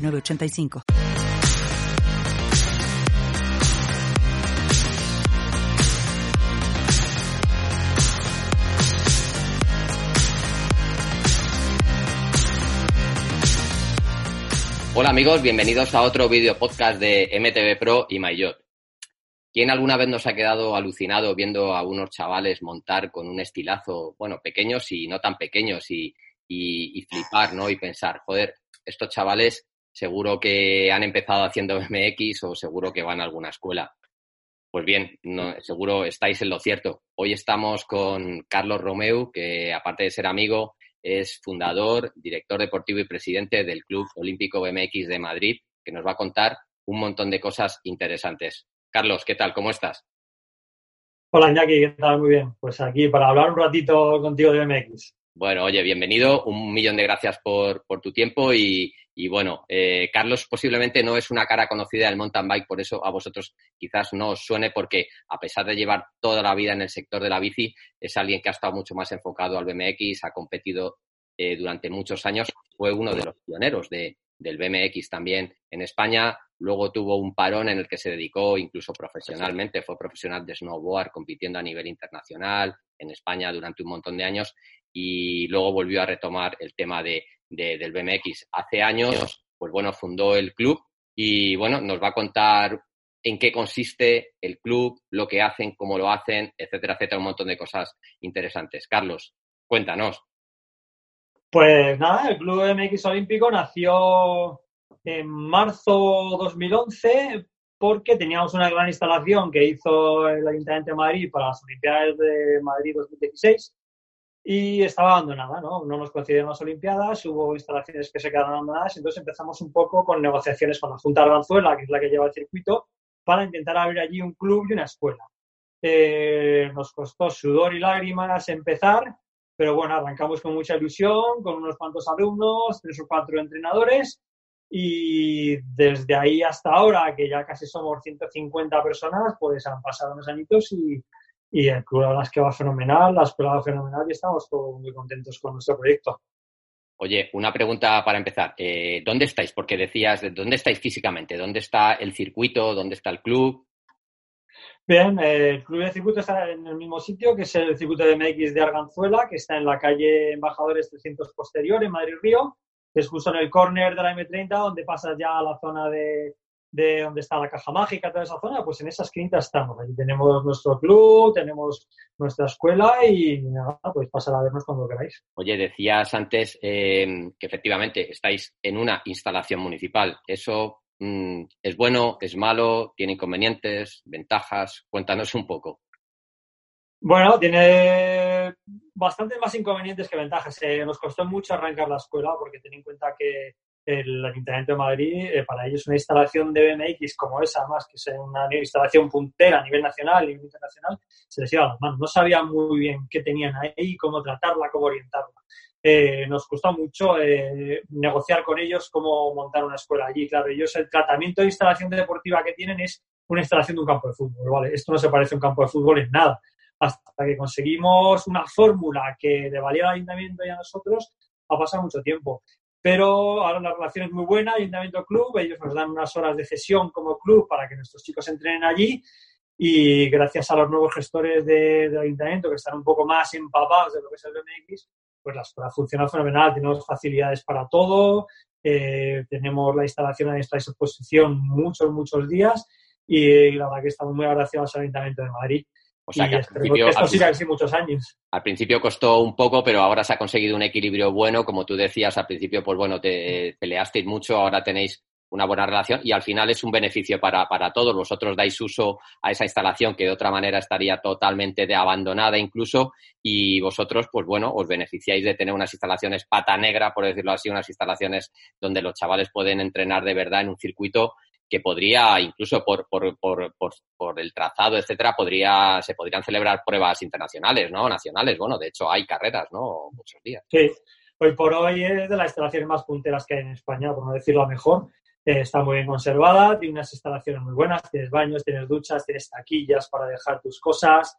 985. Hola amigos, bienvenidos a otro video podcast de MTV Pro y MyJot. ¿Quién alguna vez nos ha quedado alucinado viendo a unos chavales montar con un estilazo, bueno, pequeños y no tan pequeños y flipar, ¿no? Y pensar, joder, estos chavales seguro que han empezado haciendo MX o seguro que van a alguna escuela. Pues bien, seguro estáis en lo cierto. Hoy estamos con Carlos Romeu, que aparte de ser amigo, es fundador, director deportivo y presidente del Club Olímpico BMX de Madrid, que nos va a contar un montón de cosas interesantes. Carlos, ¿qué tal? ¿Cómo estás? Hola, Jackie, ¿qué tal? Muy bien. Pues aquí para hablar un ratito contigo de BMX. Bueno, oye, bienvenido. Un millón de gracias por, tu tiempo y, bueno, eh, Carlos posiblemente no es una cara conocida del mountain bike, por eso a vosotros quizás no os suene porque a pesar de llevar toda la vida en el sector de la bici, es alguien que ha estado mucho más enfocado al BMX, ha competido eh, durante muchos años, fue uno de los pioneros de, del BMX también en España. Luego tuvo un parón en el que se dedicó incluso profesionalmente, fue profesional de snowboard compitiendo a nivel internacional en España durante un montón de años y luego volvió a retomar el tema de, del BMX. Hace años, pues bueno, fundó el club y bueno, nos va a contar en qué consiste el club, lo que hacen, cómo lo hacen, etcétera, etcétera, un montón de cosas interesantes. Carlos, cuéntanos. Pues nada, el Club BMX Olímpico nació en marzo 2011 porque teníamos una gran instalación que hizo el Ayuntamiento de Madrid para las Olimpiadas de Madrid 2016 y estaba abandonada, ¿no? No nos coincidieron las Olimpiadas, hubo instalaciones que se quedaron abandonadas, entonces empezamos un poco con negociaciones con la Junta de Arganzuela, que es la que lleva el circuito, para intentar abrir allí un club y una escuela. Eh, nos costó sudor y lágrimas empezar, pero bueno, arrancamos con mucha ilusión, con unos cuantos alumnos, tres o cuatro entrenadores, y desde ahí hasta ahora, que ya casi somos 150 personas, pues han pasado unos añitos y, y el club la verdad es que va fenomenal, la escuela va fenomenal y estamos todos muy contentos con nuestro proyecto. Oye, una pregunta para empezar. Eh, ¿Dónde estáis? Porque decías, ¿dónde estáis físicamente? ¿Dónde está el circuito? ¿Dónde está el club? Bien, eh, el club de circuito está en el mismo sitio, que es el circuito de MX de Arganzuela, que está en la calle Embajadores 300 Posterior, en Madrid-Río, que es justo en el córner de la M30, donde pasas ya a la zona de, de donde está la caja mágica, toda esa zona, pues en esa esquinita estamos. Ahí tenemos nuestro club, tenemos nuestra escuela y nada, pues pasar a vernos cuando queráis. Oye, decías antes eh, que efectivamente estáis en una instalación municipal. ¿Eso mm, es bueno, es malo, tiene inconvenientes, ventajas? Cuéntanos un poco. Bueno, tiene bastantes más inconvenientes que ventajas. Eh, nos costó mucho arrancar la escuela porque ten en cuenta que el Ayuntamiento de Madrid, eh, para ellos una instalación de BMX como esa, más que sea una instalación puntera a nivel nacional y internacional, se les iba a las manos. No sabían muy bien qué tenían ahí, cómo tratarla, cómo orientarla. Eh, nos costó mucho eh, negociar con ellos cómo montar una escuela allí. Claro, ellos el tratamiento de instalación deportiva que tienen es una instalación de un campo de fútbol. ¿vale? Esto no se parece a un campo de fútbol en nada. Hasta que conseguimos una fórmula que le valiera al ayuntamiento y a nosotros, ha pasado mucho tiempo pero ahora la relación es muy buena, Ayuntamiento-Club, ellos nos dan unas horas de sesión como club para que nuestros chicos entrenen allí y gracias a los nuevos gestores del Ayuntamiento que están un poco más empapados de lo que es el BMX, pues la escuela funciona fenomenal, tenemos facilidades para todo, eh, tenemos la instalación a nuestra disposición muchos, muchos días y la verdad que estamos muy agradecidos al Ayuntamiento de Madrid o sea, que, al principio, esto siga así muchos años. Al principio costó un poco, pero ahora se ha conseguido un equilibrio bueno. Como tú decías, al principio, pues bueno, te peleasteis mucho, ahora tenéis una buena relación y al final es un beneficio para, para todos. Vosotros dais uso a esa instalación que de otra manera estaría totalmente de abandonada incluso y vosotros, pues bueno, os beneficiáis de tener unas instalaciones pata negra, por decirlo así, unas instalaciones donde los chavales pueden entrenar de verdad en un circuito que podría, incluso por, por, por, por, el trazado, etcétera, podría, se podrían celebrar pruebas internacionales, ¿no? Nacionales. Bueno, de hecho hay carreras, ¿no? Muchos días. Sí, hoy por hoy es de las instalaciones más punteras que hay en España, por no decirlo mejor. Eh, está muy bien conservada, tiene unas instalaciones muy buenas, tienes baños, tienes duchas, tienes taquillas para dejar tus cosas,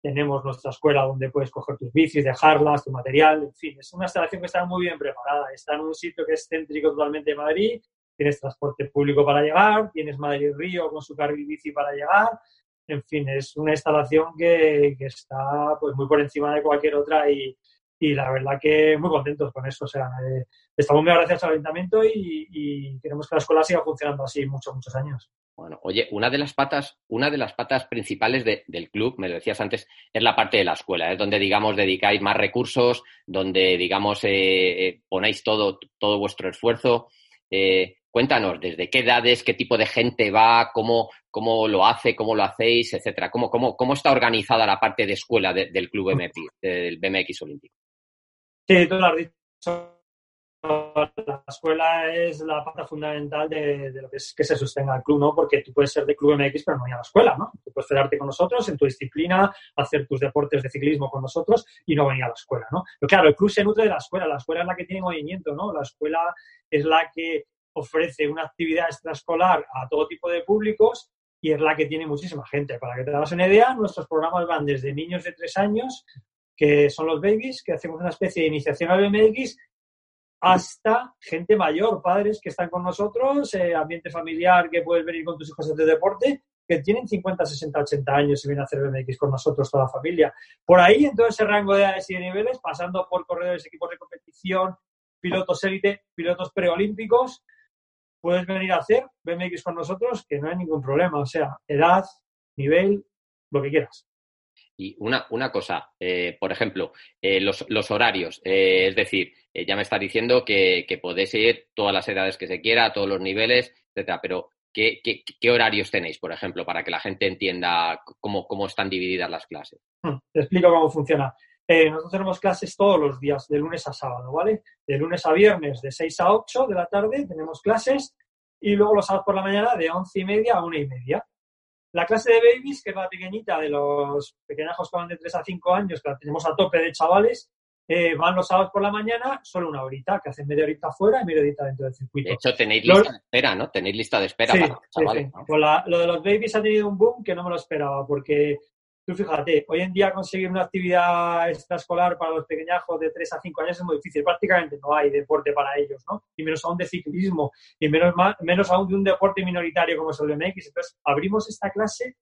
tenemos nuestra escuela donde puedes coger tus bicis, dejarlas, tu material, en fin, es una instalación que está muy bien preparada, está en un sitio que es céntrico totalmente de Madrid, tienes transporte público para llegar, tienes Madrid-Río con su carril bici para llegar, en fin, es una instalación que, está pues muy por encima de cualquier otra y, la verdad que muy contentos con eso. O sea, eh, estamos muy agradecidos al ayuntamiento y, queremos que la escuela siga funcionando así muchos, muchos años. Bueno, oye, una de las patas, una de las patas principales del club, me lo decías antes, es la parte de la escuela, es donde, digamos, dedicáis más recursos, donde, digamos, eh, eh, ponéis todo, todo vuestro esfuerzo. Cuéntanos, ¿desde qué edades, qué tipo de gente va, cómo, cómo lo hace, cómo lo hacéis, etcétera? ¿Cómo, cómo, cómo está organizada la parte de escuela del club BMX, del BMX Olímpico? Sí, tú lo has dicho. La escuela es la parte fundamental de, lo que es que se sostenga el club, ¿no? Porque tú puedes ser de club MX, pero no ir a la escuela, ¿no? Tú puedes federarte con nosotros en tu disciplina, hacer tus deportes de ciclismo con nosotros y no venir a la escuela, ¿no? Pero claro, el club se nutre de la escuela, la escuela es la que tiene movimiento, ¿no? La escuela es la que ofrece una actividad extraescolar a todo tipo de públicos y es la que tiene muchísima gente. Para que te hagas una idea, nuestros programas van desde niños de tres años, que son los babies, que hacemos una especie de iniciación al BMX, hasta gente mayor, padres que están con nosotros, eh, ambiente familiar que puedes venir con tus hijos de deporte, que tienen 50, 60, 80 años y vienen a hacer BMX con nosotros toda la familia. Por ahí, en todo ese rango de edades y de niveles, pasando por corredores, equipos de competición, pilotos élite, pilotos preolímpicos, puedes venir a hacer BMX con nosotros, que no hay ningún problema. O sea, edad, nivel, lo que quieras. Y una, una cosa, eh, por ejemplo, eh, los, los, horarios. Eh, es decir, ya me está diciendo que, que, podéis ir todas las edades que se quiera, todos los niveles, etcétera. Pero, ¿qué, qué, qué horarios tenéis, por ejemplo, para que la gente entienda cómo, cómo están divididas las clases? Hmm, te explico cómo funciona. Nosotros tenemos clases todos los días, de lunes a sábado, ¿vale? De lunes a viernes, de 6 a 8 de la tarde, tenemos clases y luego los sábados por la mañana de once y media a una y media. La clase de babies, que es la pequeñita de los pequeñajos que van de 3 a 5 años, que la tenemos a tope de chavales, eh, van los sábados por la mañana solo una horita, que hacen media horita afuera y media horita dentro del circuito. De hecho, tenéis lista de espera, ¿no? Tenéis lista de espera para los chavales. Sí, Pues lo de los babies ha tenido un boom que no me lo esperaba, porque Fíjate, hoy en día conseguir una actividad extraescolar para los pequeñajos de 3 a 5 años es muy difícil. Prácticamente no hay deporte para ellos, ¿no? Y menos aún de ciclismo, y menos, menos aún de un deporte minoritario como es el BMX. Entonces, abrimos esta clase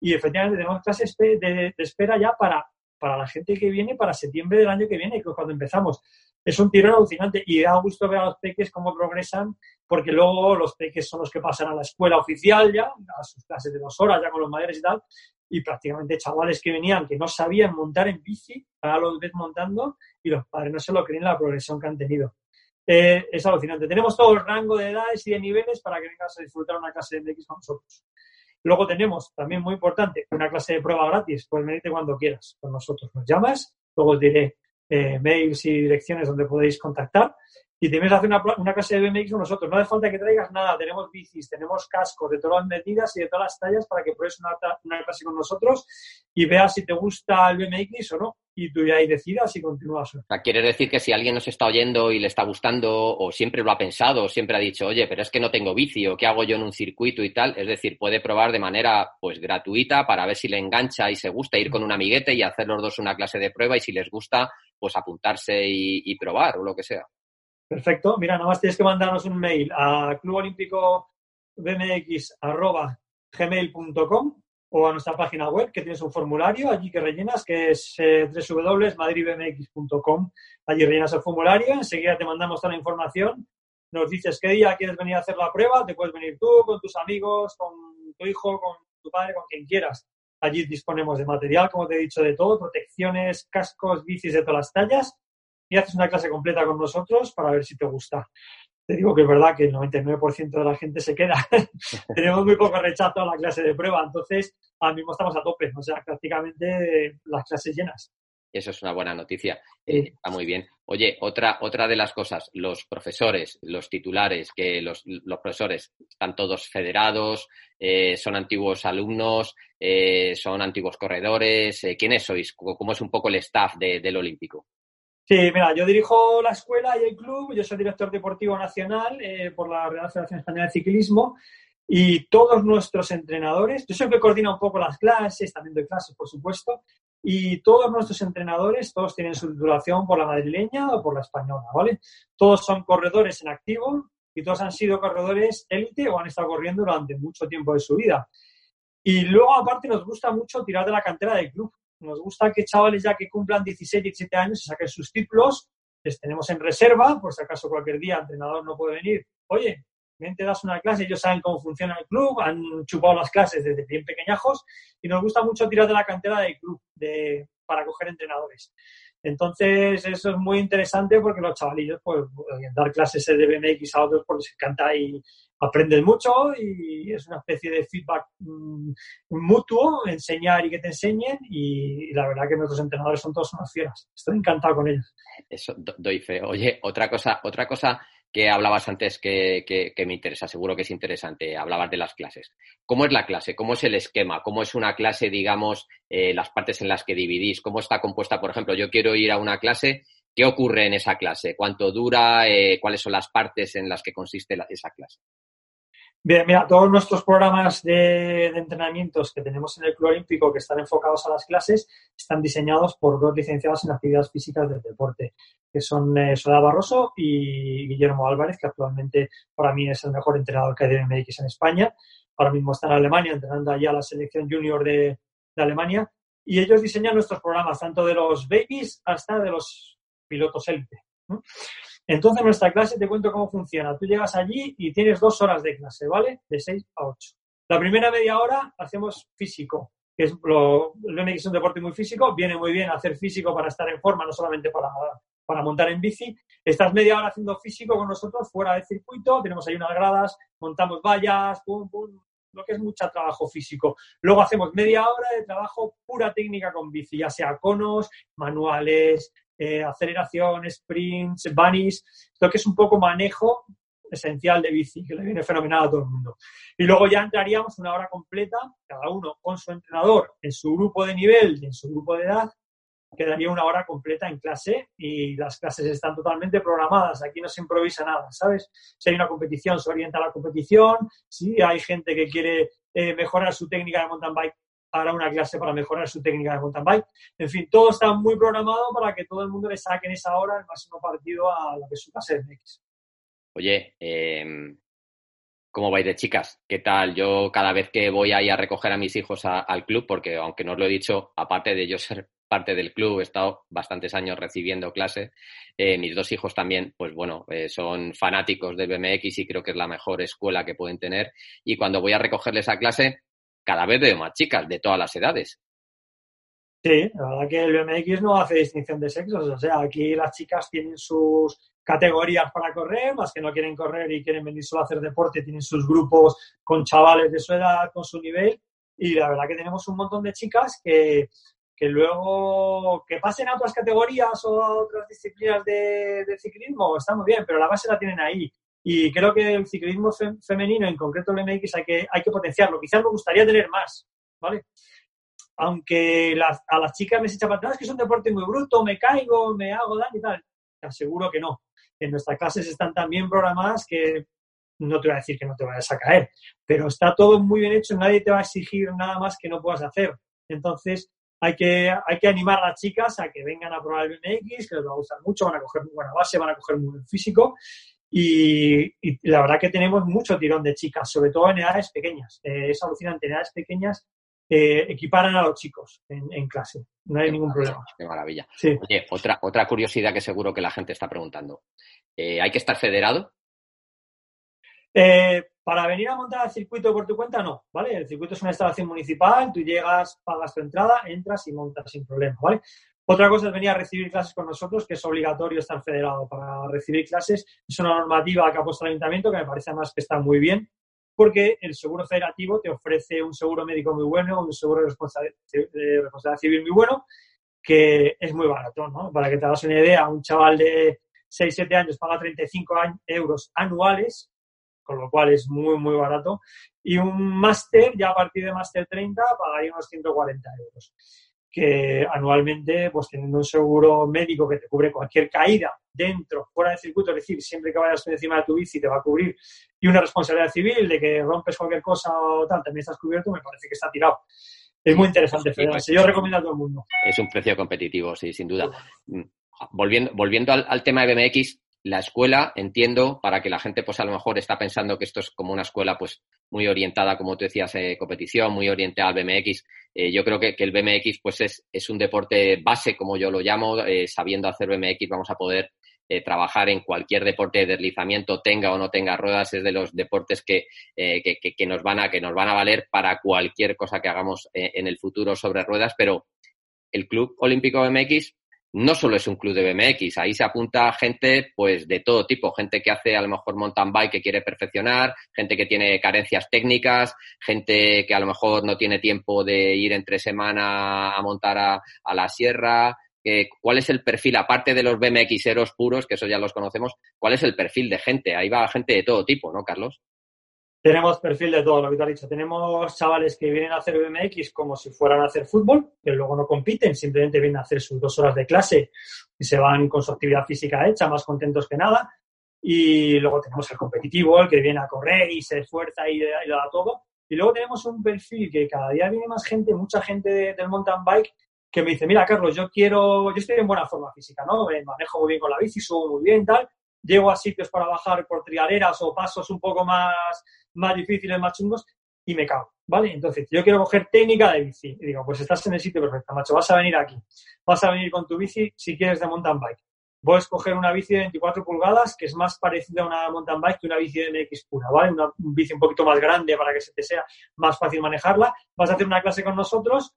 y efectivamente tenemos clases de, espera ya para, para la gente que viene para septiembre del año que viene, que es cuando empezamos es un tiro alucinante y da gusto ver a los peques cómo progresan, porque luego los peques son los que pasan a la escuela oficial ya, a sus clases de dos horas ya con los mayores y tal, y prácticamente chavales que venían que no sabían montar en bici, ahora los ves montando y los padres no se lo creen la progresión que han tenido. Eh, es alucinante. Tenemos todo el rango de edades y de niveles para que vengas a disfrutar una clase de MX con nosotros. Luego tenemos, también muy importante, una clase de prueba gratis. Puedes venirte cuando quieras con nosotros. Nos llamas, luego os diré eh, mails y direcciones donde podéis contactar. Y te vienes a hacer una, clase de BMX con nosotros. No hace falta que traigas nada. Tenemos bicis, tenemos cascos de todas las medidas y de todas las tallas para que pruebes una, clase con nosotros y veas si te gusta el BMX o no. Y tú ya decidas si continúas. O sea, quiere decir que si alguien nos está oyendo y le está gustando o siempre lo ha pensado o siempre ha dicho, oye, pero es que no tengo bici o qué hago yo en un circuito y tal, es decir, puede probar de manera pues gratuita para ver si le engancha y se gusta ir con un amiguete y hacer los dos una clase de prueba y si les gusta, pues apuntarse y, probar o lo que sea. Perfecto. Mira, nada más tienes que mandarnos un mail a clubolímpicobmx.gmail.com o a nuestra página web que tienes un formulario allí que rellenas que es eh, www.madridbmx.com. Allí rellenas el formulario, enseguida te mandamos toda la información, nos dices qué día quieres venir a hacer la prueba, te puedes venir tú, con tus amigos, con tu hijo, con tu padre, con quien quieras. Allí disponemos de material, como te he dicho, de todo, protecciones, cascos, bicis de todas las tallas y haces una clase completa con nosotros para ver si te gusta. te digo que es verdad que el 99% de la gente se queda. Tenemos muy poco rechazo a la clase de prueba, entonces ahora mismo estamos a tope, o sea, prácticamente las clases llenas. Eso es una buena noticia. Eh, está muy bien. Oye, otra, otra de las cosas, los profesores, los titulares, que los, los profesores están todos federados, eh, son antiguos alumnos, eh, son antiguos corredores. ¿Quiénes sois? ¿Cómo es un poco el staff del Olímpico? Sí, mira, yo dirijo la escuela y el club, yo soy director deportivo nacional por la Real Federación Española de Ciclismo y todos nuestros entrenadores, yo siempre coordino un poco las clases, también doy clases, por supuesto, y todos nuestros entrenadores, todos tienen su titulación por la madrileña o por la española, ¿vale? Todos son corredores en activo y todos han sido corredores élite o han estado corriendo durante mucho tiempo de su vida. Y luego, aparte, nos gusta mucho tirar de la cantera del club. Nos gusta que chavales ya que cumplan 16, 17 años se saquen sus títulos, les tenemos en reserva, por si acaso cualquier día el entrenador no puede venir. Oye, ven, te das una clase, ellos saben cómo funciona el club, han chupado las clases desde bien pequeñajos y nos gusta mucho tirar de la cantera del club de, para coger entrenadores. Entonces, eso es muy interesante porque los chavalillos, pues, dar clases de BMX a otros porque les encanta y aprenden mucho y es una especie de feedback mm, mutuo, enseñar y que te enseñen y, la verdad que nuestros entrenadores son todos unas fieras. Estoy encantado con ellos. Eso doy fe. Oye, otra cosa, otra cosa que hablabas antes que, me interesa, seguro que es interesante, hablabas de las clases. ¿Cómo es la clase? ¿Cómo es el esquema? ¿Cómo es una clase, digamos, eh, las partes en las que dividís? ¿Cómo está compuesta? Por ejemplo, yo quiero ir a una clase, ¿qué ocurre en esa clase? ¿Cuánto dura? Eh, ¿Cuáles son las partes en las que consiste esa clase? Bien, mira, todos nuestros programas de, entrenamientos que tenemos en el Club Olímpico que están enfocados a las clases están diseñados por dos licenciados en actividades físicas del deporte, que son eh, Soledad Barroso y Guillermo Álvarez, que actualmente para mí es el mejor entrenador que hay de MX en España. Ahora mismo está en Alemania entrenando allá la selección junior de, Alemania. Y ellos diseñan nuestros programas, tanto de los babies hasta de los pilotos élite. Entonces, nuestra clase te cuento cómo funciona. Tú llegas allí y tienes dos horas de clase, ¿vale? De 6 a 8. La primera media hora hacemos físico, que es lo, el es un deporte muy físico, viene muy bien hacer físico para estar en forma, no solamente para, para montar en bici. Estás media hora haciendo físico con nosotros fuera del circuito, tenemos ahí unas gradas, montamos vallas, lo que es mucho trabajo físico. Luego hacemos media hora de trabajo pura técnica con bici, ya sea conos, manuales, eh, aceleración, sprints, bunnies, lo que es un poco manejo esencial de bici, que le viene fenomenal a todo el mundo. Y luego ya entraríamos una hora completa, cada uno con su entrenador, en su grupo de nivel y en su grupo de edad, quedaría una hora completa en clase y las clases están totalmente programadas. Aquí no se improvisa nada, ¿sabes? Si hay una competición, se orienta a la competición. Si hay gente que quiere eh, mejorar su técnica de mountain bike, hará una clase para mejorar su técnica de mountain bike. En fin, todo está muy programado para que todo el mundo le saque en esa hora el máximo partido a lo que es su clase MX. Oye, em, ¿cómo vais de chicas? ¿Qué tal? Yo cada vez que voy ahí a recoger a mis hijos al club, porque aunque no os lo he dicho, aparte de yo ser parte del club, he estado bastantes años recibiendo clase. Eh, mis dos hijos también, pues bueno, eh, son fanáticos del BMX y creo que es la mejor escuela que pueden tener. Y cuando voy a recogerles a clase, cada vez veo más chicas de todas las edades. Sí, la verdad que el BMX no hace distinción de sexos. O sea, aquí las chicas tienen sus categorías para correr, las que no quieren correr y quieren venir solo a hacer deporte, tienen sus grupos con chavales de su edad, con su nivel. Y la verdad que tenemos un montón de chicas que, que luego que pasen a otras categorías o a otras disciplinas de, de, ciclismo, está muy bien, pero la base la tienen ahí. Y creo que el ciclismo femenino, en concreto el MX, hay que, hay que potenciarlo. Quizás me gustaría tener más, ¿vale? Aunque a las chicas me echan para es que es un deporte muy bruto, me caigo, me hago daño y tal. Te aseguro que no. En nuestras clases están tan bien programadas que no te voy a decir que no te vayas a caer, pero está todo muy bien hecho, nadie te va a exigir nada más que no puedas hacer. Entonces, hay que, hay que animar a las chicas a que vengan a probar el BMX, que les va a gustar mucho, van a coger muy buena base, van a coger muy buen físico y, la verdad que tenemos mucho tirón de chicas, sobre todo en edades pequeñas. Eh, es alucinante, en edades pequeñas eh, equiparan a los chicos en, clase. No hay ningún problema. Qué maravilla. Oye, otra, otra curiosidad que seguro que la gente está preguntando. Eh, ¿Hay que estar federado? para venir a montar el circuito por tu cuenta, no, ¿vale? El circuito es una instalación municipal, tú llegas, pagas tu entrada, entras y montas sin problema, ¿vale? Otra cosa es venir a recibir clases con nosotros, que es obligatorio estar federado para recibir clases. Es una normativa que ha puesto el ayuntamiento que me parece además que está muy bien, porque el seguro federativo te ofrece un seguro médico muy bueno, un seguro de responsabilidad, civil muy bueno, que es muy barato, ¿no? Para que te hagas una idea, un chaval de 6-7 años paga 35 euros anuales, con lo cual es muy, muy barato, y un máster, ya a partir de máster 30, pagaría unos 140 euros que anualmente, pues teniendo un seguro médico que te cubre cualquier caída dentro, fuera del circuito, es decir, siempre que vayas encima de tu bici te va a cubrir, y una responsabilidad civil de que rompes cualquier cosa o tal, también estás cubierto, me parece que está tirado. Es muy interesante, Yo recomiendo a todo el mundo. Es un precio competitivo, sí, sin duda. Mm, volviendo, volviendo al, al tema de BMX, la escuela, entiendo, para que la gente pues a lo mejor está pensando que esto es como una escuela pues muy orientada, como tú decías, eh, competición, muy orientada al BMX. Eh, yo creo que, el BMX pues es, es, un deporte base, como yo lo llamo, eh, sabiendo hacer BMX vamos a poder trabajar en cualquier deporte de deslizamiento, tenga o no tenga ruedas, es de los deportes que, que, que, nos van a, que nos van a valer para cualquier cosa que hagamos en el futuro sobre ruedas, pero el Club Olímpico BMX no solo es un club de BMX, ahí se apunta gente pues de todo tipo, gente que hace a lo mejor mountain bike que quiere perfeccionar, gente que tiene carencias técnicas, gente que a lo mejor no tiene tiempo de ir entre semana a montar a, la sierra. ¿Cuál es el perfil, aparte de los BMXeros puros, que eso ya los conocemos, cuál es el perfil de gente? Ahí va gente de todo tipo, ¿no, Carlos? Tenemos perfil de todo lo que te has dicho. Tenemos chavales que vienen a hacer BMX como si fueran a hacer fútbol, que luego no compiten, simplemente vienen a hacer sus dos horas de clase y se van con su actividad física hecha, más contentos que nada. Y luego tenemos el competitivo, el que viene a correr y se esfuerza y, lo da todo. Y luego tenemos un perfil que cada día viene más gente, mucha gente del mountain bike, que me dice, mira, Carlos, yo quiero, yo estoy en buena forma física, ¿no? Me manejo muy bien con la bici, subo muy bien, tal. Llego a sitios para bajar por trialeras o pasos un poco más más difíciles, más chungos, y me cago, ¿vale? Entonces, yo quiero coger técnica de bici. Y digo, pues estás en el sitio perfecto, macho, vas a venir aquí. Vas a venir con tu bici si quieres de mountain bike. Puedes coger una bici de 24 pulgadas, que es más parecida a una mountain bike que una bici de MX pura, ¿vale? Una bici un poquito más grande para que se te sea más fácil manejarla. Vas a hacer una clase con nosotros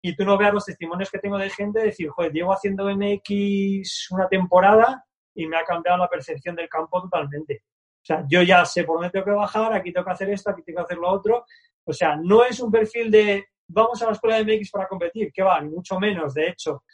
y tú no veas los testimonios que tengo de gente decir, joder, llevo haciendo MX una temporada y me ha cambiado la percepción del campo totalmente. Sea, yo ya sé por dónde tengo que bajar, aquí tengo que hacer esto, aquí tengo que hacer lo otro. O sea, no es un perfil de vamos a la escuela de MX para competir, que va, ni mucho menos. De hecho,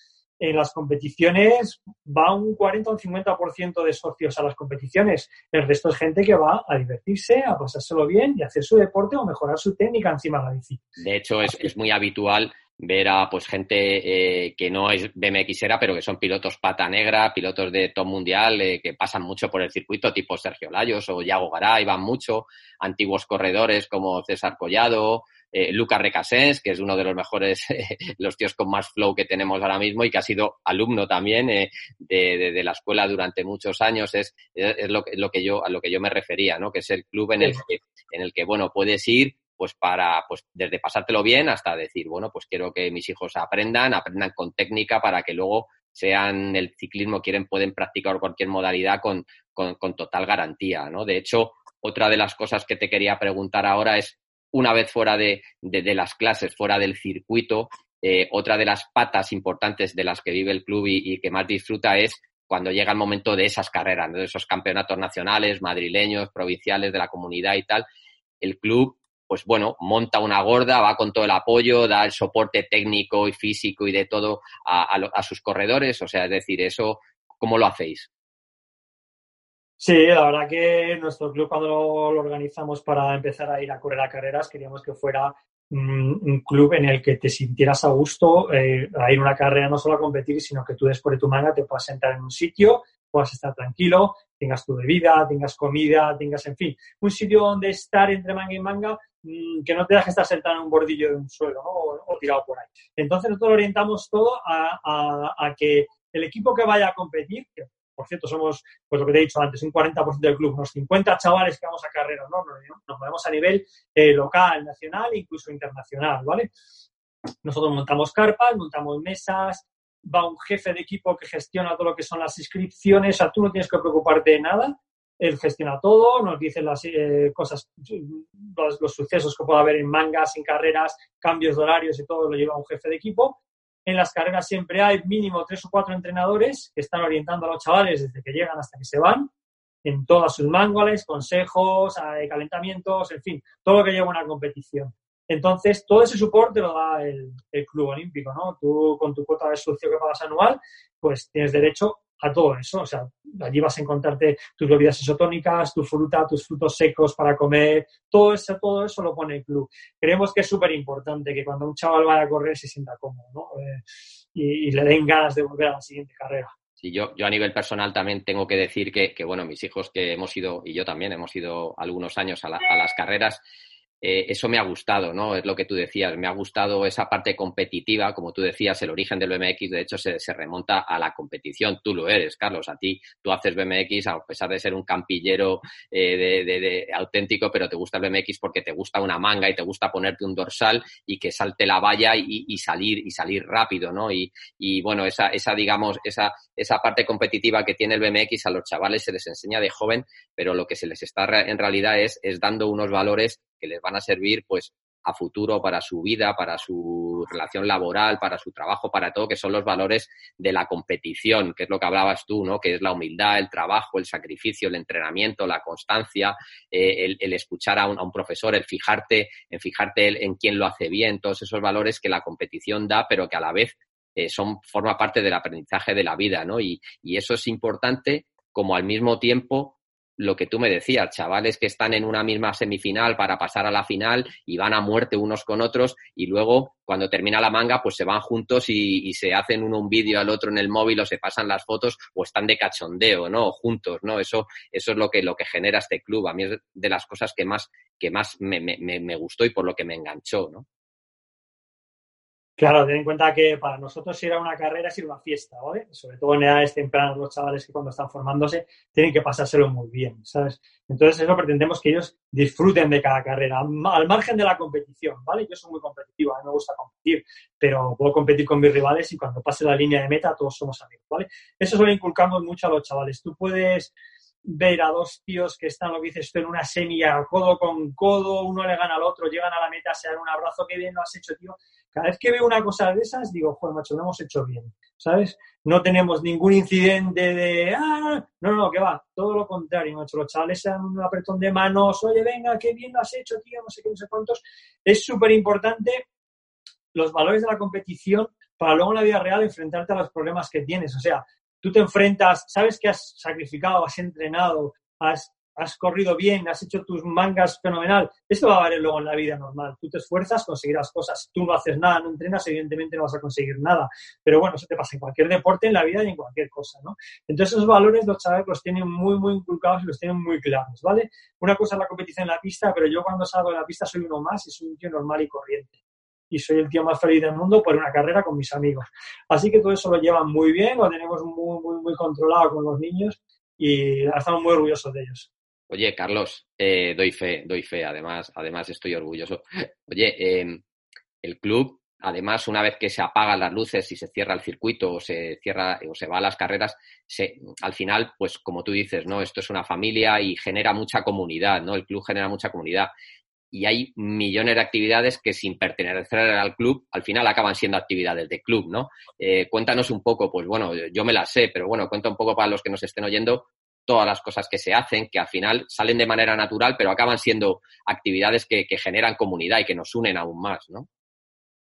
en las competiciones va un 40 o un 50% de socios a las competiciones. El resto es gente que va a divertirse, a pasárselo bien y a hacer su deporte o mejorar su técnica encima de la bici. De hecho, es, es muy habitual ver a pues gente eh, que no es BMXera, pero que son pilotos pata negra, pilotos de top mundial, eh, que pasan mucho por el circuito, tipo Sergio Layos o Yago Garay, van mucho, antiguos corredores como César Collado, eh, Lucas Recasens, que es uno de los mejores, los tíos con más flow que tenemos ahora mismo y que ha sido alumno también de, de, la escuela durante muchos años, es, es lo, lo, que yo, a lo que yo me refería, ¿no? Que es el club en el que, en el que bueno, puedes ir pues para, pues desde pasártelo bien hasta decir, bueno, pues quiero que mis hijos aprendan, aprendan con técnica para que luego sean el ciclismo, quieren, pueden practicar cualquier modalidad con, con, total garantía, ¿no? De hecho, otra de las cosas que te quería preguntar ahora es, una vez fuera de, de, las clases, fuera del circuito, eh, otra de las patas importantes de las que vive el club y, que más disfruta es cuando llega el momento de esas carreras, de esos campeonatos nacionales, madrileños, provinciales, de la comunidad y tal. El club pues bueno, monta una gorda, va con todo el apoyo, da el soporte técnico y físico y de todo a, sus corredores. O sea, es decir, eso, ¿cómo lo hacéis? Sí, la verdad que nuestro club cuando lo, organizamos para empezar a ir a correr a carreras, queríamos que fuera un club en el que te sintieras a gusto eh, a ir a una carrera, no solo a competir, sino que tú después de tu manga te puedas sentar en un sitio, puedas estar tranquilo, tengas tu bebida, tengas comida, tengas, en fin, un sitio donde estar entre manga y manga mm, que no te dejes estar sentado en un bordillo de un suelo o, tirado por ahí. Entonces nosotros orientamos todo a, que el equipo que vaya a competir, que por cierto somos, pues lo que te he dicho antes, un 40% del club, unos 50 chavales que vamos a carreras, ¿no? Nos, movemos a nivel eh, local, nacional e incluso internacional, ¿vale? Nosotros montamos carpas, montamos mesas, va un jefe de equipo que gestiona todo lo que son las inscripciones, o sea, tú no tienes que preocuparte de nada, él gestiona todo, nos dice las eh, cosas, los, sucesos que pueda haber en mangas, en carreras, cambios de horarios y todo lo lleva un jefe de equipo. En las carreras siempre hay mínimo tres o cuatro entrenadores que están orientando a los chavales desde que llegan hasta que se van, en todas sus manuales, consejos, eh, calentamientos, en fin, todo lo que lleva una competición. Entonces, todo ese soporte lo da el, Club Olímpico, ¿no? Tú, con tu cuota de socio que pagas anual, pues tienes derecho a todo eso. O sea, allí vas a encontrarte tus bebidas isotónicas, tu fruta, tus frutos secos para comer, todo eso, todo eso lo pone el club. Creemos que es súper importante que cuando un chaval vaya a correr se sienta cómodo, ¿no? Eh, y, le den ganas de volver a la siguiente carrera. Sí, yo, yo a nivel personal también tengo que decir que, que, bueno, mis hijos que hemos ido, y yo también hemos ido algunos años a, a las carreras, eh, eso me ha gustado, ¿no? Es lo que tú decías, me ha gustado esa parte competitiva, como tú decías, el origen del BMX, de hecho, se, remonta a la competición. Tú lo eres, Carlos, a ti, tú haces BMX a pesar de ser un campillero eh, de, auténtico, pero te gusta el BMX porque te gusta una manga y te gusta ponerte un dorsal y que salte la valla y, salir y salir rápido, ¿no? Y, y bueno, esa, esa digamos, esa, esa parte competitiva que tiene el BMX a los chavales se les enseña de joven, pero lo que se les está en realidad es, es dando unos valores que les van a servir pues a futuro para su vida, para su relación laboral, para su trabajo, para todo, que son los valores de la competición, que es lo que hablabas tú, ¿no? Que es la humildad, el trabajo, el sacrificio, el entrenamiento, la constancia, eh, el, escuchar a un, profesor, el fijarte, en fijarte en quién lo hace bien, todos esos valores que la competición da, pero que a la vez eh, son, forma parte del aprendizaje de la vida, ¿no? Y, y eso es importante como al mismo tiempo lo que tú me decías, chavales que están en una misma semifinal para pasar a la final y van a muerte unos con otros y luego cuando termina la manga pues se van juntos y, se hacen uno un vídeo al otro en el móvil o se pasan las fotos o están de cachondeo, ¿no? Juntos, ¿no? Eso, eso es lo que, lo que genera este club. A mí es de las cosas que más, que más me, me, me gustó y por lo que me enganchó, ¿no? Claro, ten en cuenta que para nosotros ir a una carrera es ir una fiesta, ¿vale? Sobre todo en edades tempranas, los chavales que cuando están formándose tienen que pasárselo muy bien, ¿sabes? Entonces, eso pretendemos que ellos disfruten de cada carrera, al margen de la competición, ¿vale? Yo soy muy competitivo, a mí me gusta competir, pero puedo competir con mis rivales y cuando pase la línea de meta todos somos amigos, ¿vale? Eso se lo inculcamos mucho a los chavales. Tú puedes ver a dos tíos que están, lo que dices tú, en una semilla, codo con codo, uno le gana al otro, llegan a la meta, se dan un abrazo, qué bien lo has hecho, tío. Cada vez que veo una cosa de esas, digo, joder, macho, lo hemos hecho bien, ¿sabes? No tenemos ningún incidente de, ah, no, no, que va, todo lo contrario, macho, los chavales se dan un apretón de manos, oye, venga, qué bien lo has hecho, tío, no sé qué, no sé cuántos. Es súper importante los valores de la competición para luego en la vida real enfrentarte a los problemas que tienes. O sea, tú te enfrentas, sabes que has sacrificado, has entrenado, has, has corrido bien, has hecho tus mangas fenomenal. Esto va a valer luego en la vida normal. Tú te esfuerzas, conseguirás cosas. Tú no haces nada, no entrenas, evidentemente no vas a conseguir nada. Pero bueno, eso te pasa en cualquier deporte, en la vida y en cualquier cosa, ¿no? Entonces esos valores los chavales los tienen muy, muy inculcados y los tienen muy claros, ¿vale? Una cosa es la competición en la pista, pero yo cuando salgo de la pista soy uno más y soy un tío normal y corriente y soy el tío más feliz del mundo por una carrera con mis amigos. Así que todo eso lo llevan muy bien, lo tenemos muy, muy, muy controlado con los niños y estamos muy orgullosos de ellos. Oye, Carlos, eh, doy fe, doy fe, además, además estoy orgulloso. Oye, em, el club, además, una vez que se apagan las luces y se cierra el circuito o se cierra o se va a las carreras, se, al final, pues como tú dices, ¿no? Esto es una familia y genera mucha comunidad, ¿no? El club genera mucha comunidad y hay millones de actividades que sin pertenecer al club, al final acaban siendo actividades de club, ¿no? Eh, cuéntanos un poco, pues bueno, yo me las sé, pero bueno, cuenta un poco para los que nos estén oyendo todas las cosas que se hacen, que al final salen de manera natural, pero acaban siendo actividades que, generan comunidad y que nos unen aún más, ¿no?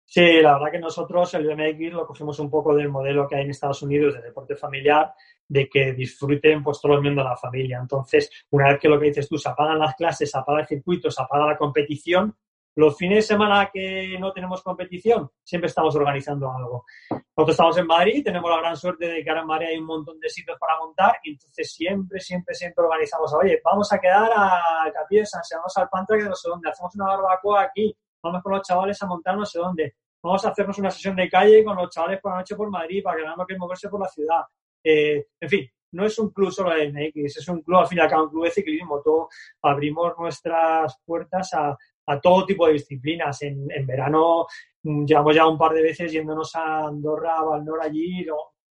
Sí, la verdad que nosotros el BMX lo cogimos un poco del modelo que hay en Estados Unidos de deporte familiar, de que disfruten pues todos los miembros de la familia. Entonces, una vez que lo que dices tú, se apagan las clases, se apaga el circuito, se apaga la competición, los fines de semana que no tenemos competición, siempre estamos organizando algo. Nosotros estamos en Madrid, tenemos la gran suerte de que ahora en Madrid hay un montón de sitios para montar y entonces siempre, siempre, siempre organizamos, oye, vamos a quedar a Capilla de San vamos al Pantra que no sé dónde, hacemos una barbacoa aquí, vamos con los chavales a montar no sé dónde, vamos a hacernos una sesión de calle con los chavales por la noche por Madrid para que no que moverse por la ciudad. Eh, en fin, no es un club solo de MX, es un club, al fin y al cabo, un club de ciclismo. Todo, abrimos nuestras puertas a, todo tipo de disciplinas. En, verano mm, llevamos ya un par de veces yéndonos a Andorra, a Valnor allí,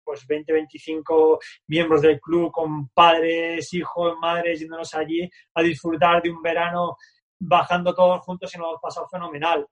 pues 20, 25 miembros del club con padres, hijos, madres, yéndonos allí a disfrutar de un verano bajando todos juntos y nos hemos pasado fenomenal.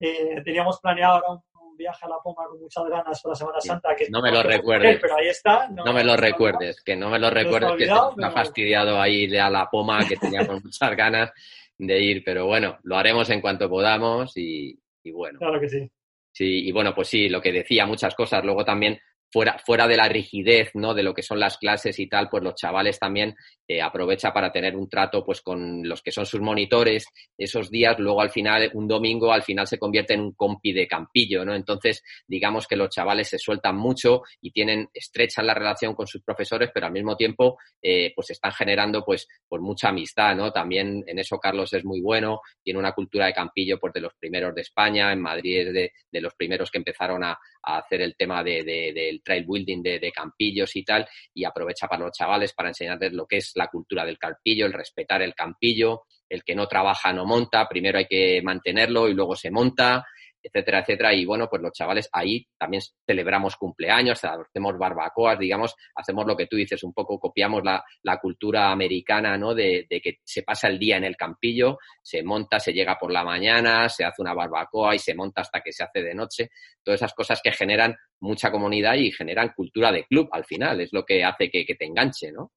Eh, teníamos planeado ahora un un viaje a la Poma con muchas ganas para Semana Santa. Que no me lo recuerdes. pero ahí está. No, me lo recuerdes, que no me lo recuerdes, que me ha fastidiado ahí a la Poma, que teníamos muchas ganas de ir, pero bueno, lo haremos en cuanto podamos y, y bueno. Claro que sí. Sí, y bueno, pues sí, lo que decía, muchas cosas. Luego también fuera, fuera de la rigidez, ¿no? De lo que son las clases y tal, pues los chavales también eh, aprovecha para tener un trato, pues con los que son sus monitores esos días. Luego al final, un domingo, al final se convierte en un compi de campillo, ¿no? Entonces, digamos que los chavales se sueltan mucho y tienen, estrechan la relación con sus profesores, pero al mismo tiempo, eh, pues están generando, pues, pues mucha amistad, ¿no? También en eso Carlos es muy bueno, tiene una cultura de campillo, pues de los primeros de España, en Madrid es de, de los primeros que empezaron a, a hacer el tema de, de, del trail building de, campillos y tal, y aprovecha para los chavales para enseñarles lo que es la cultura del campillo, el respetar el campillo, el que no trabaja no monta, primero hay que mantenerlo y luego se monta, etcétera, etcétera. Y bueno, pues los chavales ahí también celebramos cumpleaños, hacemos barbacoas, digamos, hacemos lo que tú dices, un poco copiamos la, la cultura americana, ¿no? De, de, que se pasa el día en el campillo, se monta, se llega por la mañana, se hace una barbacoa y se monta hasta que se hace de noche. Todas esas cosas que generan mucha comunidad y generan cultura de club al final, es lo que hace que, que te enganche, ¿no?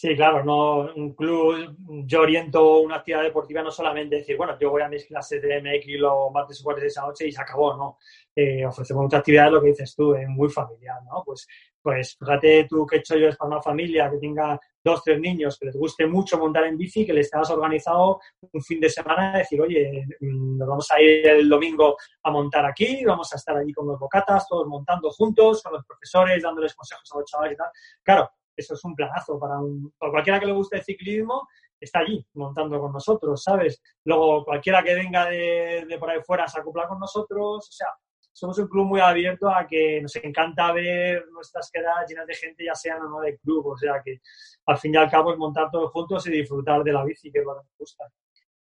Sí, claro, no un club, yo oriento una actividad deportiva no solamente decir, bueno, yo voy a mis clases de MX los martes y jueves de esa noche y se acabó, ¿no? Eh, ofrecemos muchas actividades, lo que dices tú, es muy familiar, ¿no? Pues, pues fíjate tú hecho yo es para una familia que tenga dos, tres niños, que les guste mucho montar en bici, que les estás organizado un fin de semana, decir, oye, mm, nos vamos a ir el domingo a montar aquí, vamos a estar allí con los bocatas, todos montando juntos, con los profesores, dándoles consejos a los chavales y tal. Claro, eso es un planazo para, un, para cualquiera que le guste el ciclismo, está allí montando con nosotros, ¿sabes? Luego cualquiera que venga de, de por ahí fuera se acopla con nosotros, o sea, somos un club muy abierto a que nos encanta ver nuestras quedadas llenas de gente, ya sean o no de club, o sea que al fin y al cabo es montar todos juntos y disfrutar de la bici, que es lo que nos gusta.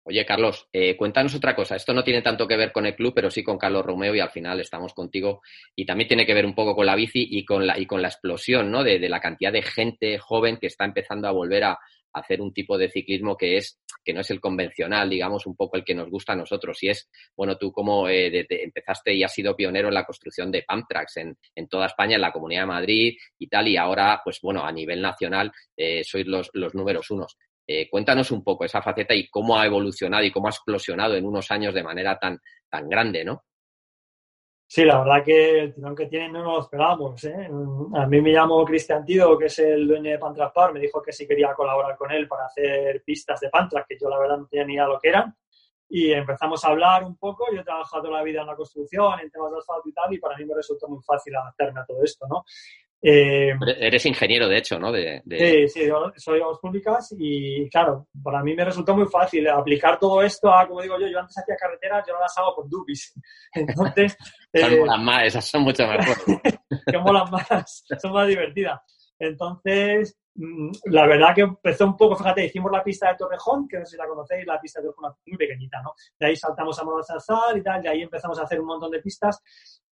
Oye, Carlos, eh, cuéntanos otra cosa. Esto no tiene tanto que ver con el club, pero sí con Carlos Romeo y al final estamos contigo. Y también tiene que ver un poco con la bici y con la, y con la explosión, ¿no? De, de la cantidad de gente joven que está empezando a volver a, hacer un tipo de ciclismo que es que no es el convencional, digamos, un poco el que nos gusta a nosotros. Y es, bueno, tú como eh, empezaste y has sido pionero en la construcción de pump tracks en, en, toda España, en la Comunidad de Madrid y tal, y ahora, pues bueno, a nivel nacional eh, sois los, los números unos. Eh, cuéntanos un poco esa faceta y cómo ha evolucionado y cómo ha explosionado en unos años de manera tan, tan grande, ¿no? Sí, la verdad que el tirón que tienen no nos lo esperábamos. ¿eh? A mí me llamó Cristian Tido, que es el dueño de Pantras Par, me dijo que sí quería colaborar con él para hacer pistas de Pantras, que yo la verdad no tenía ni idea de lo que eran. Y empezamos a hablar un poco. Yo he trabajado toda la vida en la construcción, en temas de asfalto y tal, y para mí me resultó muy fácil adaptarme a todo esto, ¿no? Eh, Eres ingeniero, de hecho, ¿no? De, de... Sí, sí, soy de obras públicas y, claro, para mí me resultó muy fácil aplicar todo esto a, como digo yo, yo antes hacía carreteras, yo no las hago con dupis. Entonces... Son eh, más, esas son mucho mejor. que molan más, son más divertidas. Entonces, la verdad que empezó un poco, fíjate, hicimos la pista de Torrejón, que no sé si la conocéis, la pista de Torrejón muy pequeñita, ¿no? De ahí saltamos a Morazazar y tal, y ahí empezamos a hacer un montón de pistas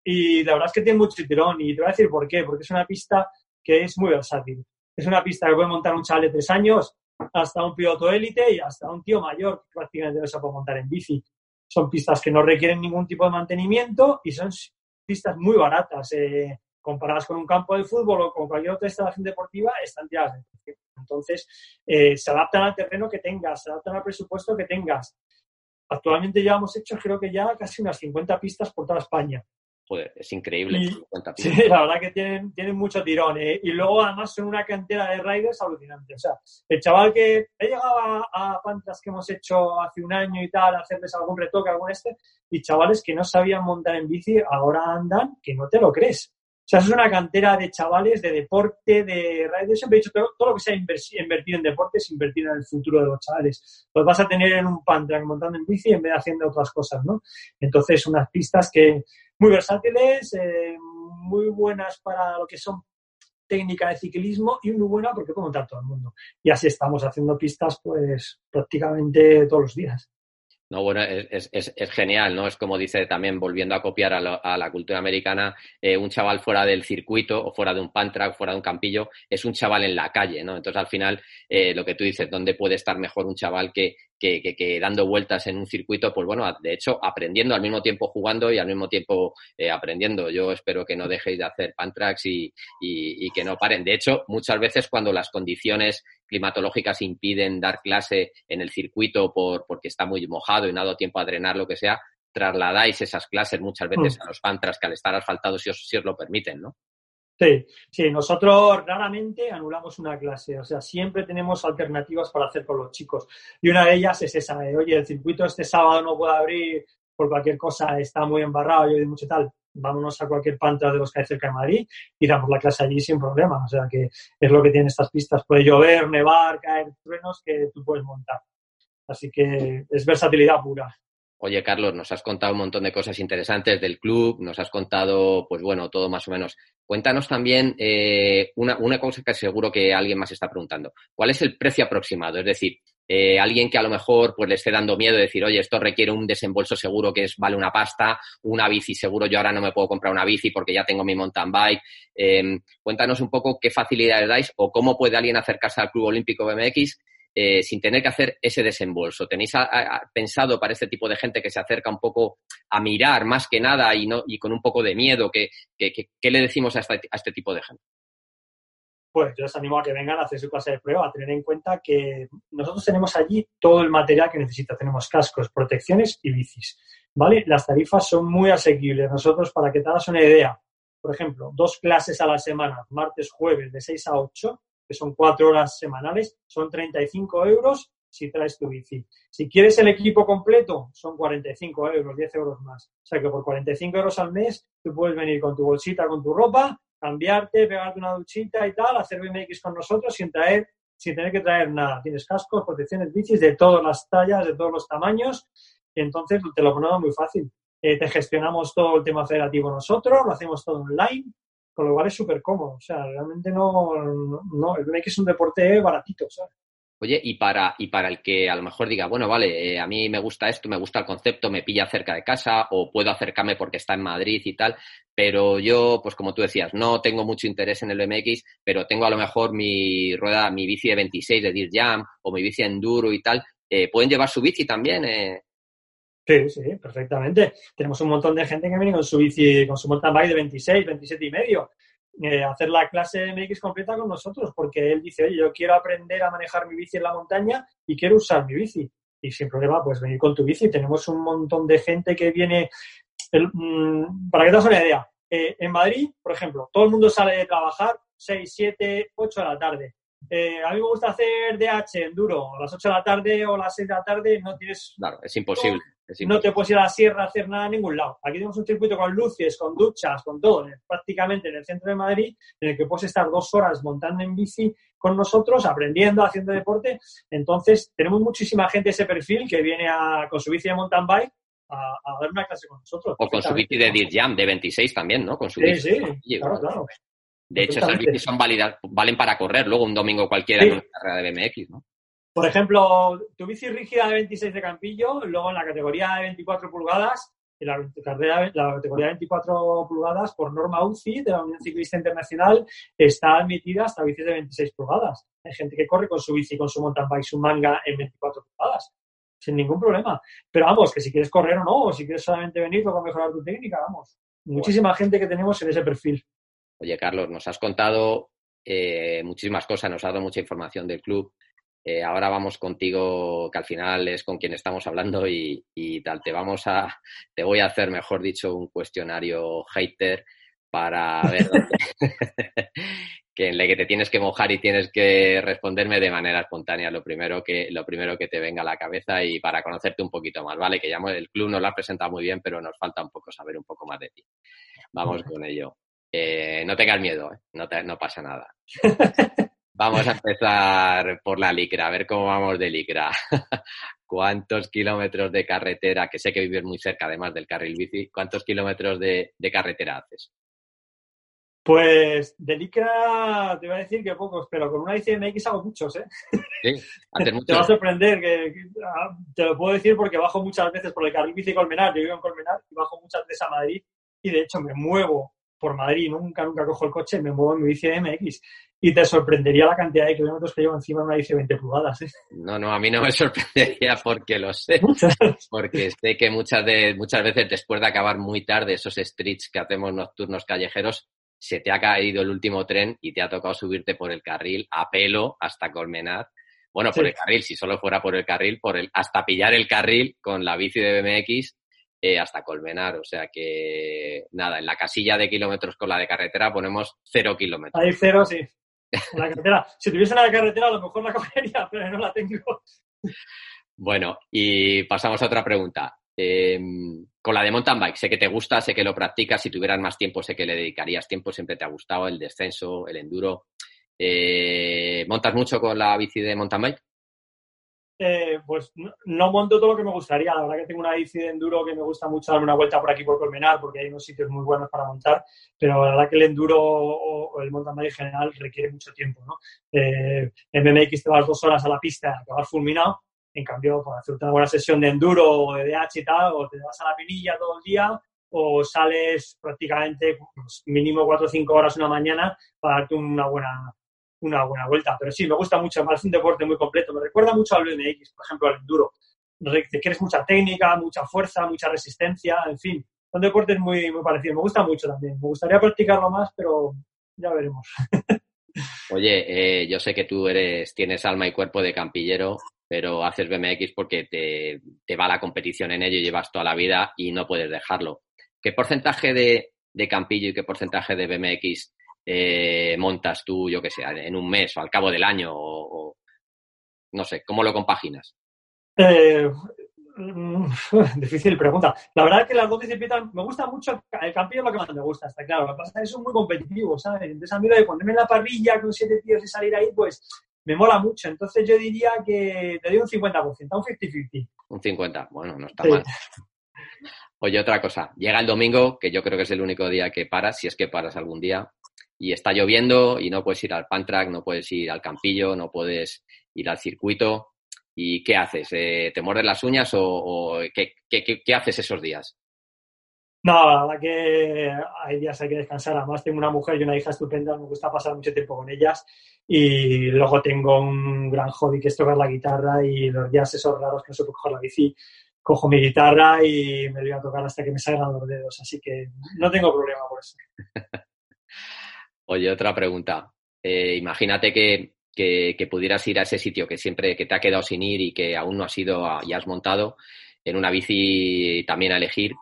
y la verdad es que tiene mucho tirón y te voy a decir por qué, porque es una pista que es muy versátil. Es una pista que puede montar un chaval de tres años hasta un piloto élite y hasta un tío mayor que prácticamente no se puede montar en bici. Son pistas que no requieren ningún tipo de mantenimiento y son pistas muy baratas. Eh, comparadas con un campo de fútbol o con cualquier otra instalación deportiva, están tiradas. Entonces, eh, se adaptan al terreno que tengas, se adaptan al presupuesto que tengas. Actualmente ya hemos hecho, creo que ya casi unas 50 pistas por toda España joder, es increíble. Y, sí, la verdad que tienen, tienen mucho tirón. ¿eh? Y luego además son una cantera de riders alucinante. O sea, el chaval que he llegado a, a pantas que hemos hecho hace un año y tal, a hacerles algún retoque, algún este, y chavales que no sabían montar en bici, ahora andan que no te lo crees. O sea, es una cantera de chavales, de deporte, de riders. Siempre he dicho, todo, todo lo que sea invertir en deporte es invertir en el futuro de los chavales. Los vas a tener en un pantran montando en bici en vez de haciendo otras cosas, ¿no? Entonces, unas pistas que muy versátiles, eh, muy buenas para lo que son técnica de ciclismo y muy buena porque puede montar todo el mundo. Y así estamos haciendo pistas pues prácticamente todos los días. No, bueno, es, es, es, genial, ¿no? Es como dice también, volviendo a copiar a, a la cultura americana, eh, un chaval fuera del circuito o fuera de un pan track, fuera de un campillo, es un chaval en la calle, ¿no? Entonces, al final, eh, lo que tú dices, ¿dónde puede estar mejor un chaval que, que, que, que, dando vueltas en un circuito? Pues bueno, de hecho, aprendiendo al mismo tiempo jugando y al mismo tiempo eh, aprendiendo. Yo espero que no dejéis de hacer pan tracks y, y, y que no paren. De hecho, muchas veces cuando las condiciones climatológicas impiden dar clase en el circuito por, porque está muy mojado y no ha dado tiempo a drenar, lo que sea, trasladáis esas clases muchas veces mm. a los pantras que al estar asfaltados si os, si os lo permiten, ¿no? Sí, sí, nosotros raramente anulamos una clase, o sea, siempre tenemos alternativas para hacer con los chicos. Y una de ellas es esa, de, oye, el circuito este sábado no puede abrir por cualquier cosa, está muy embarrado, yo y mucho tal vámonos a cualquier pantalla de los que hay cerca de Madrid y damos la clase allí sin problema. O sea que es lo que tienen estas pistas. Puede llover, nevar, caer truenos que tú puedes montar. Así que es versatilidad pura. Oye, Carlos, nos has contado un montón de cosas interesantes del club, nos has contado, pues bueno, todo más o menos. Cuéntanos también eh, una, una cosa que seguro que alguien más está preguntando. ¿Cuál es el precio aproximado? Es decir, eh, alguien que a lo mejor pues le esté dando miedo de decir, oye, esto requiere un desembolso seguro que es vale una pasta, una bici seguro, yo ahora no me puedo comprar una bici porque ya tengo mi mountain bike. Eh, cuéntanos un poco qué facilidades dais o cómo puede alguien acercarse al Club Olímpico BMX eh, sin tener que hacer ese desembolso. ¿Tenéis pensado para este tipo de gente que se acerca un poco a mirar más que nada y, no, y con un poco de miedo? ¿Qué, qué, qué le decimos a, esta, a este tipo de gente? Pues yo les animo a que vengan a hacer su clase de prueba, a tener en cuenta que nosotros tenemos allí todo el material que necesita. Tenemos cascos, protecciones y bicis. ¿Vale? Las tarifas son muy asequibles. Nosotros, para que te hagas una idea, por ejemplo, dos clases a la semana, martes, jueves, de 6 a 8, que son cuatro horas semanales, son 35 euros si traes tu bici. Si quieres el equipo completo, son 45 euros, 10 euros más. O sea que por 45 euros al mes, tú puedes venir con tu bolsita, con tu ropa, cambiarte, pegarte una duchita y tal, hacer BMX con nosotros sin traer, sin tener que traer nada. Tienes cascos, protecciones, bicis de todas las tallas, de todos los tamaños, y entonces te lo ponemos muy fácil. Eh, te gestionamos todo el tema federativo nosotros, lo hacemos todo online, con lo cual es súper cómodo. O sea, realmente no, no, el BMX es un deporte baratito, ¿sabes? Oye, y para, y para el que a lo mejor diga, bueno, vale, eh, a mí me gusta esto, me gusta el concepto, me pilla cerca de casa o puedo acercarme porque está en Madrid y tal, pero yo, pues como tú decías, no tengo mucho interés en el BMX, pero tengo a lo mejor mi rueda, mi bici de 26 de Dirt Jam o mi bici Enduro y tal, eh, ¿pueden llevar su bici también? Eh? Sí, sí, perfectamente. Tenemos un montón de gente que viene con su bici, con su mountain bike de 26, 27 y medio eh, hacer la clase MX completa con nosotros, porque él dice, oye, yo quiero aprender a manejar mi bici en la montaña y quiero usar mi bici. Y sin problema, pues venir con tu bici. Tenemos un montón de gente que viene, el, mmm, para que te hagas una idea, eh, en Madrid, por ejemplo, todo el mundo sale de trabajar 6, 7, 8 de la tarde. Eh, a mí me gusta hacer DH, enduro, a las 8 de la tarde o a las 6 de la tarde no tienes... Claro, es imposible. No te puedes ir a la sierra a hacer nada en ningún lado. Aquí tenemos un circuito con luces, con duchas, con todo, prácticamente en el centro de Madrid, en el que puedes estar dos horas montando en bici con nosotros, aprendiendo, haciendo deporte. Entonces, tenemos muchísima gente ese perfil que viene a, con su bici de mountain bike a, a, dar una clase con nosotros. O con su bici de Dirt Jam de 26 también, ¿no? Con su sí, bici. sí, claro, claro. De hecho, esas bicis son válidas, valen para correr luego un domingo cualquiera sí. en una carrera de BMX, ¿no? Por ejemplo, tu bici rígida de 26 de Campillo, luego en la categoría de 24 pulgadas, en la, carrera, la categoría de 24 pulgadas, por norma UCI de la Unión Ciclista Internacional, está admitida hasta bicis de 26 pulgadas. Hay gente que corre con su bici, con su mountain bike, su manga en 24 pulgadas, sin ningún problema. Pero vamos, que si quieres correr o no, o si quieres solamente venir para mejorar tu técnica, vamos. Muchísima bueno. gente que tenemos en ese perfil. Oye, Carlos, nos has contado eh, muchísimas cosas, nos has dado mucha información del club. Eh, ahora vamos contigo, que al final es con quien estamos hablando y, y, tal. Te vamos a, te voy a hacer, mejor dicho, un cuestionario hater para ver que en el que te tienes que mojar y tienes que responderme de manera espontánea lo primero que lo primero que te venga a la cabeza y para conocerte un poquito más, ¿vale? Que ya el club nos lo ha presentado muy bien, pero nos falta un poco saber un poco más de ti. Vamos con ello. Eh, no tengas miedo, ¿eh? no, te, no pasa nada. Vamos a empezar por la licra, a ver cómo vamos de licra. ¿Cuántos kilómetros de carretera, que sé que vives muy cerca además del carril bici, cuántos kilómetros de, de carretera haces? Pues de Licra te voy a decir que pocos, pero con una bici MX hago muchos, ¿eh? Sí, haces muchos. te va a sorprender, que, ah, te lo puedo decir porque bajo muchas veces por el carril bici Colmenar, yo vivo en Colmenar y bajo muchas veces a Madrid y de hecho me muevo por Madrid, nunca, nunca cojo el coche, me muevo en mi bici MX y te sorprendería la cantidad de kilómetros que llevo encima de una bici de 20 pulgadas. ¿eh? No, no, a mí no me sorprendería porque lo sé. Porque sé que muchas, de, muchas veces después de acabar muy tarde esos streets que hacemos nocturnos callejeros, se te ha caído el último tren y te ha tocado subirte por el carril a pelo hasta Colmenar. Bueno, por el carril, si solo fuera por el carril, por el, hasta pillar el carril con la bici de BMX eh, hasta Colmenar. O sea que, nada, en la casilla de kilómetros con la de carretera ponemos cero kilómetros. Hay cero, sí. la carretera. si tuviese la carretera, a lo mejor la cogería, pero no la tengo. Bueno, y pasamos a otra pregunta. Em, con la de mountain bike, sé que te gusta, sé que lo practicas, si tuvieras más tiempo sé que le dedicarías tiempo, siempre te ha gustado el descenso, el enduro. Eh, ¿Montas mucho con la bici de mountain bike? Eh, pues no, monto todo lo que me gustaría. La verdad que tengo una bici de enduro que me gusta mucho darme una vuelta por aquí por Colmenar porque hay unos sitios muy buenos para montar, pero la verdad que el enduro o, el mountain bike en general requiere mucho tiempo. ¿no? Eh, en BMX te vas dos horas a la pista, te vas fulminado en cambio, para hacer una buena sesión de enduro o de DH y tal, o te vas a la pinilla todo el día o sales prácticamente pues, mínimo 4 o 5 horas una mañana para darte una buena, una buena vuelta. Pero sí, me gusta mucho, es un deporte muy completo. Me recuerda mucho al BMX, por ejemplo, al enduro. Te quieres mucha técnica, mucha fuerza, mucha resistencia, en fin. Son deportes muy, muy parecidos. Me gusta mucho también. Me gustaría practicarlo más, pero ya veremos. Oye, eh, yo sé que tú eres, tienes alma y cuerpo de campillero pero haces BMX porque te, te, va la competición en ello, llevas toda la vida y no puedes dejarlo. ¿Qué porcentaje de, de campillo y qué porcentaje de BMX eh, montas tú, yo que sé, en un mes o al cabo del año? O, no sé, ¿cómo lo compaginas? Eh, difícil pregunta. La verdad es que las dos disciplinas me gusta mucho. El campillo es lo que más me gusta, está claro. Lo que pasa es que es muy competitivo, ¿sabes? Entonces a mí lo de ponerme en la parrilla con siete tíos y salir ahí, pues me mola mucho. Entonces yo diría que te doy un 50%, un 50-50. Un 50, bueno, no está mal. Oye, otra cosa, llega el domingo, que yo creo que es el único día que paras, si es que paras algún día, y está lloviendo y no puedes ir al pantrack, no puedes ir al campillo, no puedes ir al circuito. ¿Y qué haces? Eh, ¿Te muerdes las uñas o, ¿qué, qué, haces esos días? No, la verdad que hay días hay que descansar. Además, tengo una mujer y una hija estupenda, me gusta pasar mucho tiempo con ellas y luego tengo un gran hobby que es tocar la guitarra y los días esos raros que no se puede coger la bici, cojo mi guitarra y me voy a tocar hasta que me salgan los dedos. Así que no tengo problema por eso. Oye, otra pregunta. Eh, imagínate que, que, pudieras ir a ese sitio que siempre que te ha quedado sin ir y que aún no has ido y has montado en una bici también a elegir.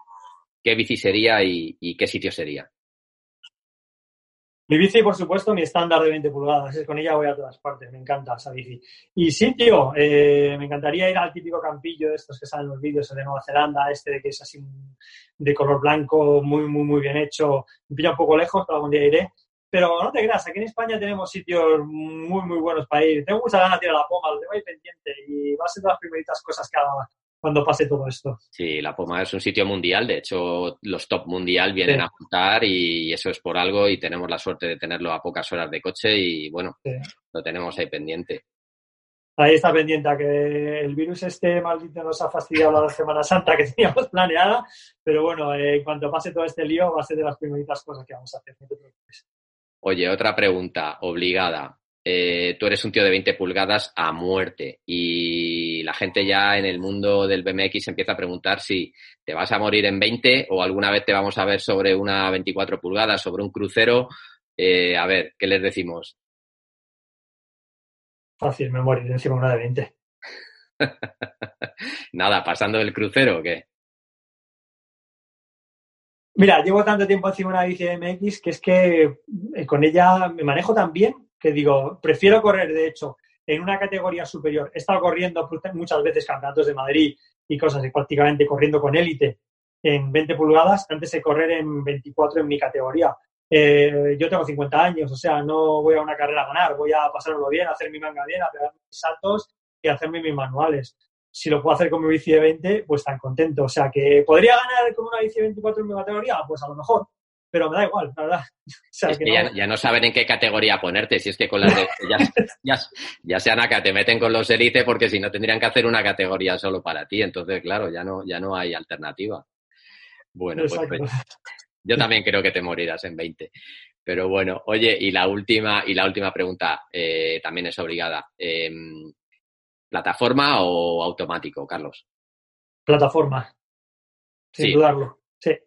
¿Qué bici sería y qué sitio sería? Mi bici, por supuesto, mi estándar de 20 pulgadas. Con ella voy a todas partes. Me encanta esa bici. Y sí, tío, eh, me encantaría ir al típico campillo de estos que salen en los vídeos de Nueva Zelanda, este de que es así de color blanco, muy, muy, muy bien hecho. Me pilla un poco lejos, pero algún día iré. Pero no te creas, aquí en España tenemos sitios muy, muy buenos para ir. Tengo mucha ganas de ir a la Poma, lo tengo ahí pendiente y va a ser de las primeritas cosas que haga cuando pase todo esto. Sí, La Poma es un sitio mundial, de hecho los top mundial vienen a juntar y eso es por algo y tenemos la suerte de tenerlo a pocas horas de coche y bueno, lo tenemos ahí pendiente. Ahí está pendiente a que el virus este maldito nos ha fastidiado la Semana Santa que teníamos planeada, pero bueno, eh, en cuanto pase todo este lío va a ser de las primeritas cosas que vamos a hacer. Oye, otra pregunta obligada. Eh, tú eres un tío de 20 pulgadas a muerte y la gente ya en el mundo del BMX empieza a preguntar si te vas a morir en 20 o alguna vez te vamos a ver sobre una 24 pulgadas, sobre un crucero. Eh, a ver, ¿qué les decimos? Fácil, me morir encima de una de 20. Nada, pasando del crucero o qué? Mira, llevo tanto tiempo encima de una bici MX que es que eh, con ella me manejo tan bien que digo, prefiero correr, de hecho, en una categoría superior. He estado corriendo muchas veces campeonatos de Madrid y cosas, y prácticamente corriendo con élite en 20 pulgadas antes de correr en 24 en mi categoría. Eh, yo tengo 50 años, o sea, no voy a una carrera a ganar, voy a pasármelo bien, a hacer mi manga bien, a pegar mis saltos y a hacerme mis manuales. Si lo puedo hacer con mi bici de 20, pues tan contento. O sea, que podría ganar con una bici de 24 en mi categoría, pues a lo mejor, pero me da igual, la verdad. es que, Ya, no saben en qué categoría ponerte, si es que con las de, ya, ya, sean acá, te meten con los élite porque si no tendrían que hacer una categoría solo para ti, entonces claro, ya no, ya no hay alternativa. Bueno, pues, pues, yo también creo que te morirás en 20. Pero bueno, oye, y la última, y la última pregunta eh, también es obligada. Em, ¿Plataforma o automático, Carlos? Plataforma, sin dudarlo, sí.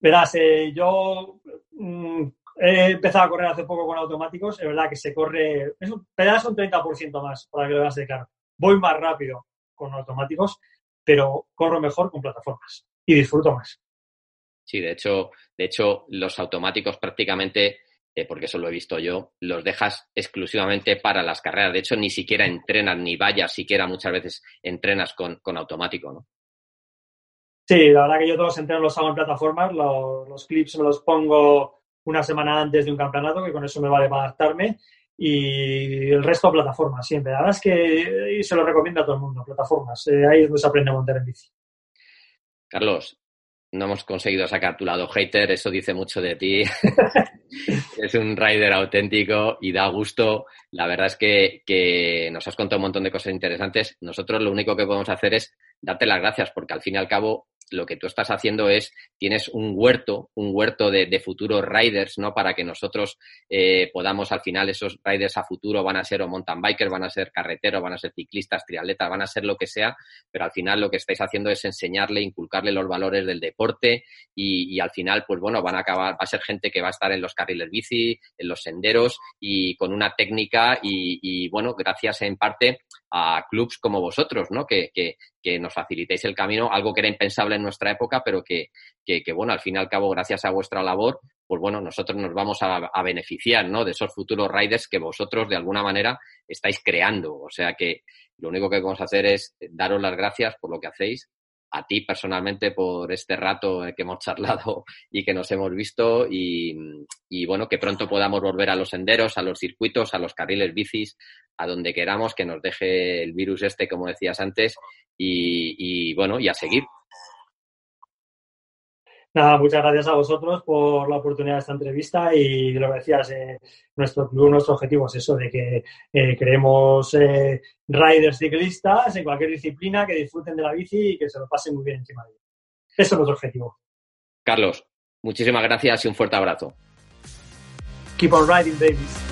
Verás, eh, yo mm, he empezado a correr hace poco con automáticos, es verdad que se corre, es un pedazo un 30% más, para que lo veas de claro. Voy más rápido con automáticos, pero corro mejor con plataformas y disfruto más. Sí, de hecho, de hecho, los automáticos prácticamente, eh, porque eso lo he visto yo, los dejas exclusivamente para las carreras. De hecho, ni siquiera entrenas, ni vayas siquiera muchas veces entrenas con, con automático, ¿no? Sí, la verdad que yo todos los entrenos los hago en plataformas, los, clips me los pongo una semana antes de un campeonato, que con eso me vale para adaptarme, y el resto plataformas siempre. La verdad es que se lo recomiendo a todo el mundo, plataformas. Eh, ahí es donde se aprende a montar en bici. Carlos, no hemos conseguido sacar tu lado hater, eso dice mucho de ti. es un rider auténtico y da gusto. La verdad es que, que, nos has contado un montón de cosas interesantes. Nosotros lo único que podemos hacer es darte las gracias porque al fin y al cabo lo que tú estás haciendo es, tienes un huerto, un huerto de, futuros riders, ¿no? Para que nosotros eh, podamos, al final, esos riders a futuro van a ser o mountain bikers, van a ser carreteros, van a ser ciclistas, triatletas, van a ser lo que sea, pero al final lo que estáis haciendo es enseñarle, inculcarle los valores del deporte y, al final, pues bueno, van a acabar, va a ser gente que va a estar en los carriles bici, en los senderos y con una técnica y, y bueno, gracias en parte a clubs como vosotros, ¿no? Que, que, que, nos facilitéis el camino, algo que era impensable en nuestra época, pero que, que, bueno, al fin y al cabo, gracias a vuestra labor, pues bueno, nosotros nos vamos a, a, beneficiar, ¿no? De esos futuros riders que vosotros, de alguna manera, estáis creando. O sea que lo único que vamos a hacer es daros las gracias por lo que hacéis a ti personalmente por este rato que hemos charlado y que nos hemos visto y, bueno, que pronto podamos volver a los senderos, a los circuitos, a los carriles bicis, a donde queramos, que nos deje el virus este, como decías antes, y bueno, y a seguir. Nada, muchas gracias a vosotros por la oportunidad de esta entrevista y lo que decías, eh, nuestro club, nuestro objetivo es eso, de que eh, creemos eh, riders ciclistas en cualquier disciplina que disfruten de la bici y que se lo pasen muy bien encima de ella. Eso es nuestro objetivo. Carlos, muchísimas gracias y un fuerte abrazo. Keep on riding, babies.